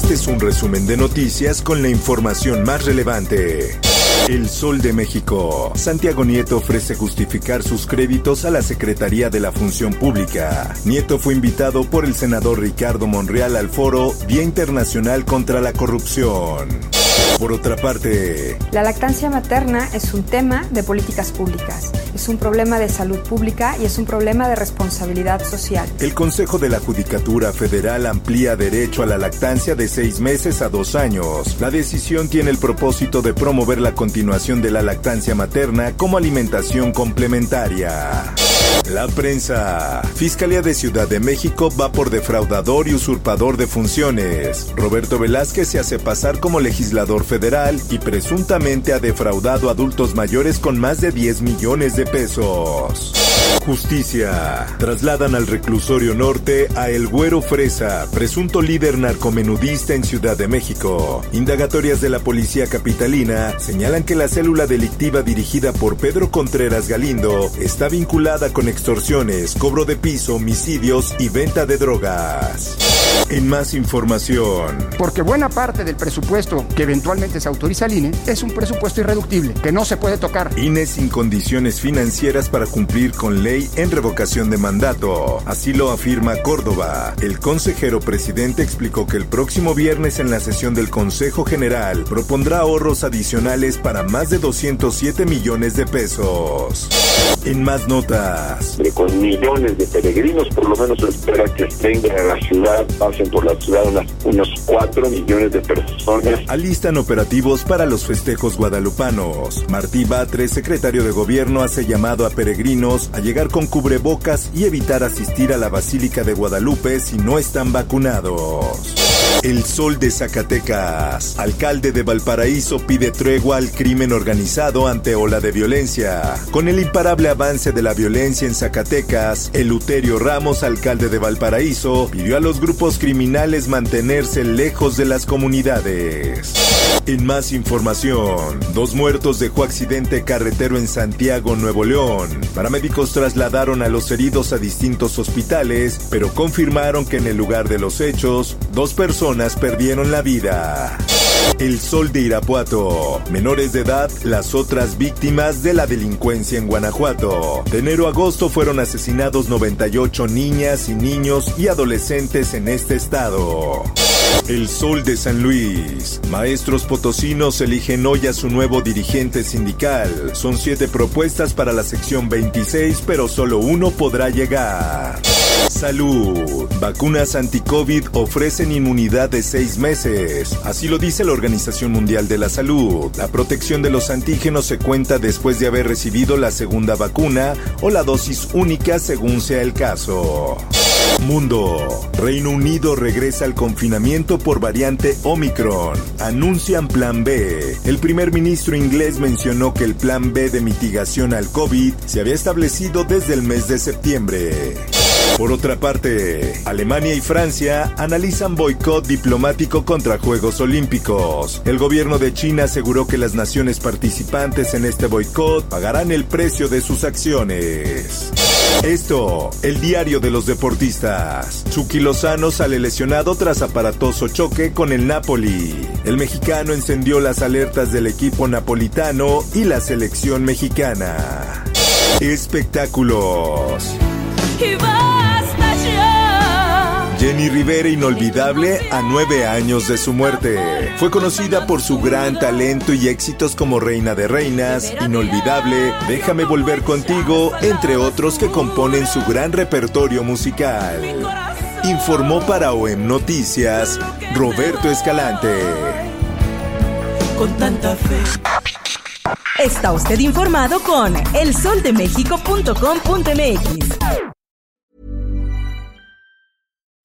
Este es un resumen de noticias con la información más relevante. El Sol de México. Santiago Nieto ofrece justificar sus créditos a la Secretaría de la Función Pública. Nieto fue invitado por el senador Ricardo Monreal al foro Día Internacional contra la Corrupción. Por otra parte, la lactancia materna es un tema de políticas públicas, es un problema de salud pública y es un problema de responsabilidad social. El Consejo de la Judicatura Federal amplía derecho a la lactancia de seis meses a dos años. La decisión tiene el propósito de promover la continuación de la lactancia materna como alimentación complementaria. La prensa. Fiscalía de Ciudad de México va por defraudador y usurpador de funciones. Roberto Velázquez se hace pasar como legislador federal y presuntamente ha defraudado adultos mayores con más de 10 millones de pesos. Justicia. Trasladan al reclusorio norte a El Güero Fresa, presunto líder narcomenudista en Ciudad de México. Indagatorias de la policía capitalina señalan que la célula delictiva dirigida por Pedro Contreras Galindo está vinculada con extorsiones, cobro de piso, homicidios y venta de drogas. En más información. Porque buena parte del presupuesto que eventualmente se autoriza al INE es un presupuesto irreductible, que no se puede tocar. INE sin condiciones financieras para cumplir con ley en revocación de mandato. Así lo afirma Córdoba. El consejero presidente explicó que el próximo viernes en la sesión del Consejo General propondrá ahorros adicionales para más de 207 millones de pesos. En más notas. Con millones de peregrinos, por lo menos espera que vengan a la ciudad, pasen por la ciudad unas, unos 4 millones de personas. Alistan operativos para los festejos guadalupanos. Martí Batres, secretario de gobierno, hace llamado a peregrinos a llegar con cubrebocas y evitar asistir a la Basílica de Guadalupe si no están vacunados. El Sol de Zacatecas. Alcalde de Valparaíso pide tregua al crimen organizado ante ola de violencia. Con el imparable avance de la violencia en Zacatecas, Eluterio Ramos, alcalde de Valparaíso, pidió a los grupos criminales mantenerse lejos de las comunidades. En más información, dos muertos dejó accidente carretero en Santiago, Nuevo León. Paramédicos trasladaron a los heridos a distintos hospitales, pero confirmaron que en el lugar de los hechos, dos personas perdieron la vida. El Sol de Irapuato. Menores de edad, las otras víctimas de la delincuencia en Guanajuato. De enero a agosto fueron asesinados 98 niñas y niños y adolescentes en este estado. El Sol de San Luis. Maestros potosinos eligen hoy a su nuevo dirigente sindical. Son siete propuestas para la sección 26, pero solo uno podrá llegar. Salud. Vacunas anti-COVID ofrecen inmunidad de seis meses. Así lo dice la Organización Mundial de la Salud. La protección de los antígenos se cuenta después de haber recibido la segunda vacuna o la dosis única según sea el caso. Mundo. Reino Unido regresa al confinamiento por variante Omicron. Anuncian Plan B. El primer ministro inglés mencionó que el Plan B de mitigación al COVID se había establecido desde el mes de septiembre. Por otra parte, Alemania y Francia analizan boicot diplomático contra Juegos Olímpicos. El gobierno de China aseguró que las naciones participantes en este boicot pagarán el precio de sus acciones. Esto, el diario de los deportistas. Chucky Lozano sale lesionado tras aparatoso choque con el Napoli. El mexicano encendió las alertas del equipo napolitano y la selección mexicana. Espectáculos. Jenny Rivera inolvidable a nueve años de su muerte. Fue conocida por su gran talento y éxitos como Reina de Reinas, Inolvidable, Déjame volver contigo, entre otros que componen su gran repertorio musical. Informó para OEM Noticias Roberto Escalante. Con tanta fe. Está usted informado con elsoldemexico.com.mx.